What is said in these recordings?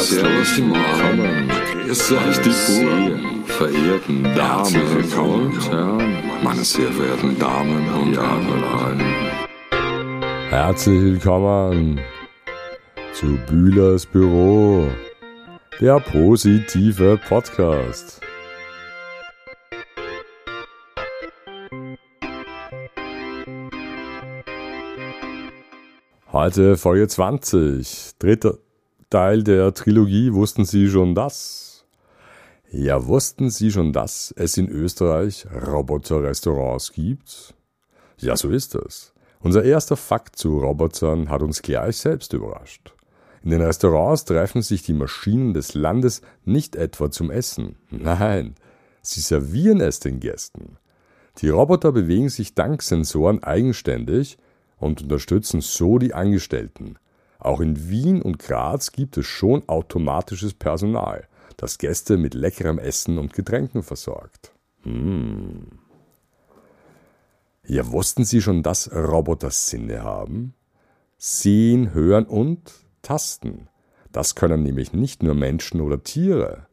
Servus, willkommen. Grüß euch die sehr verehrten Damen und Herren, meine sehr verehrten Damen und Herren. Herzlich willkommen zu Bühlers Büro, der positive Podcast. Heute Folge 20, dritter Teil der Trilogie. Wussten Sie schon das? Ja, wussten Sie schon, dass es in Österreich Roboter-Restaurants gibt? Ja, so ist es. Unser erster Fakt zu Robotern hat uns gleich selbst überrascht. In den Restaurants treffen sich die Maschinen des Landes nicht etwa zum Essen. Nein, sie servieren es den Gästen. Die Roboter bewegen sich dank Sensoren eigenständig und unterstützen so die Angestellten. Auch in Wien und Graz gibt es schon automatisches Personal, das Gäste mit leckerem Essen und Getränken versorgt. Hm. Ja, wussten Sie schon, dass Roboter Sinne haben? Sehen, hören und tasten. Das können nämlich nicht nur Menschen oder Tiere.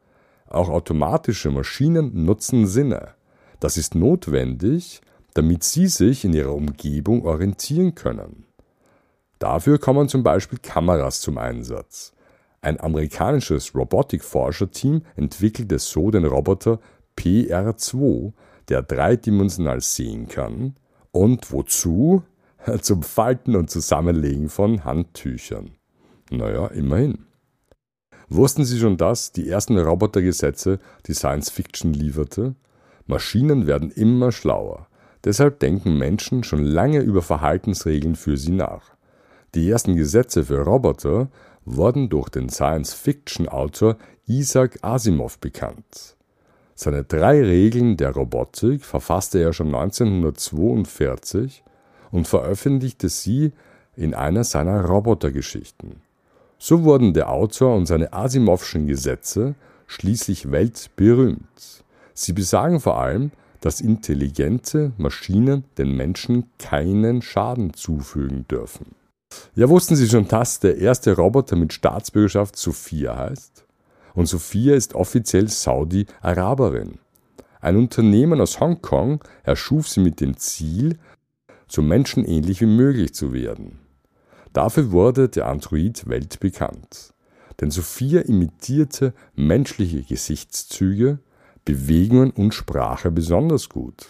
Auch automatische Maschinen nutzen Sinne. Das ist notwendig, damit sie sich in ihrer Umgebung orientieren können. Dafür kommen zum Beispiel Kameras zum Einsatz. Ein amerikanisches Robotikforscherteam entwickelte so den Roboter PR2, der dreidimensional sehen kann und wozu? Zum Falten und Zusammenlegen von Handtüchern. Naja, immerhin. Wussten Sie schon das, die ersten Robotergesetze, die Science Fiction lieferte? Maschinen werden immer schlauer. Deshalb denken Menschen schon lange über Verhaltensregeln für sie nach. Die ersten Gesetze für Roboter wurden durch den Science-Fiction-Autor Isaac Asimov bekannt. Seine drei Regeln der Robotik verfasste er schon 1942 und veröffentlichte sie in einer seiner Robotergeschichten. So wurden der Autor und seine Asimovschen Gesetze schließlich weltberühmt. Sie besagen vor allem, dass intelligente Maschinen den Menschen keinen Schaden zufügen dürfen. Ja, wussten Sie schon, dass der erste Roboter mit Staatsbürgerschaft Sophia heißt? Und Sophia ist offiziell Saudi-Araberin. Ein Unternehmen aus Hongkong erschuf sie mit dem Ziel, so menschenähnlich wie möglich zu werden. Dafür wurde der Android weltbekannt. Denn Sophia imitierte menschliche Gesichtszüge, Bewegungen und Sprache besonders gut.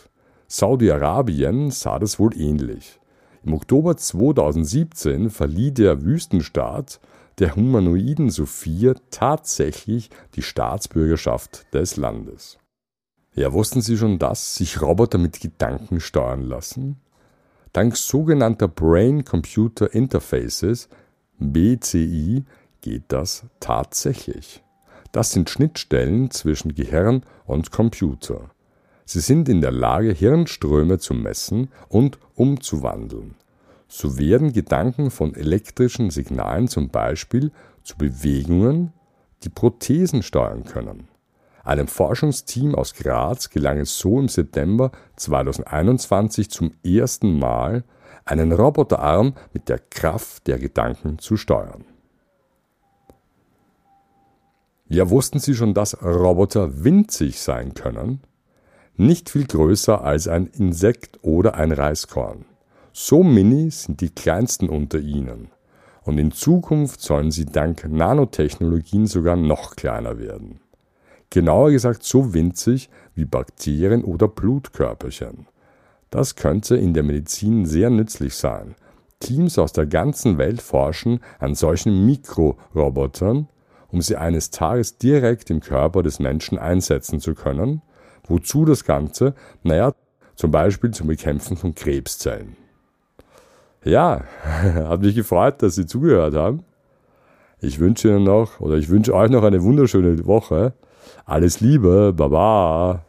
Saudi-Arabien sah das wohl ähnlich. Im Oktober 2017 verlieh der Wüstenstaat der humanoiden Sophia tatsächlich die Staatsbürgerschaft des Landes. Ja, wussten Sie schon, dass sich Roboter mit Gedanken steuern lassen? Dank sogenannter Brain-Computer Interfaces, BCI, geht das tatsächlich. Das sind Schnittstellen zwischen Gehirn und Computer. Sie sind in der Lage, Hirnströme zu messen und umzuwandeln. So werden Gedanken von elektrischen Signalen zum Beispiel zu Bewegungen, die Prothesen steuern können. Einem Forschungsteam aus Graz gelang es so im September 2021 zum ersten Mal, einen Roboterarm mit der Kraft der Gedanken zu steuern. Ja, wussten Sie schon, dass Roboter winzig sein können? Nicht viel größer als ein Insekt oder ein Reiskorn. So mini sind die kleinsten unter ihnen. Und in Zukunft sollen sie dank Nanotechnologien sogar noch kleiner werden. Genauer gesagt so winzig wie Bakterien oder Blutkörperchen. Das könnte in der Medizin sehr nützlich sein. Teams aus der ganzen Welt forschen an solchen Mikrorobotern, um sie eines Tages direkt im Körper des Menschen einsetzen zu können. Wozu das Ganze? Naja, zum Beispiel zum Bekämpfen von Krebszellen. Ja, hat mich gefreut, dass Sie zugehört haben. Ich wünsche Ihnen noch oder ich wünsche euch noch eine wunderschöne Woche. Alles Liebe, Baba.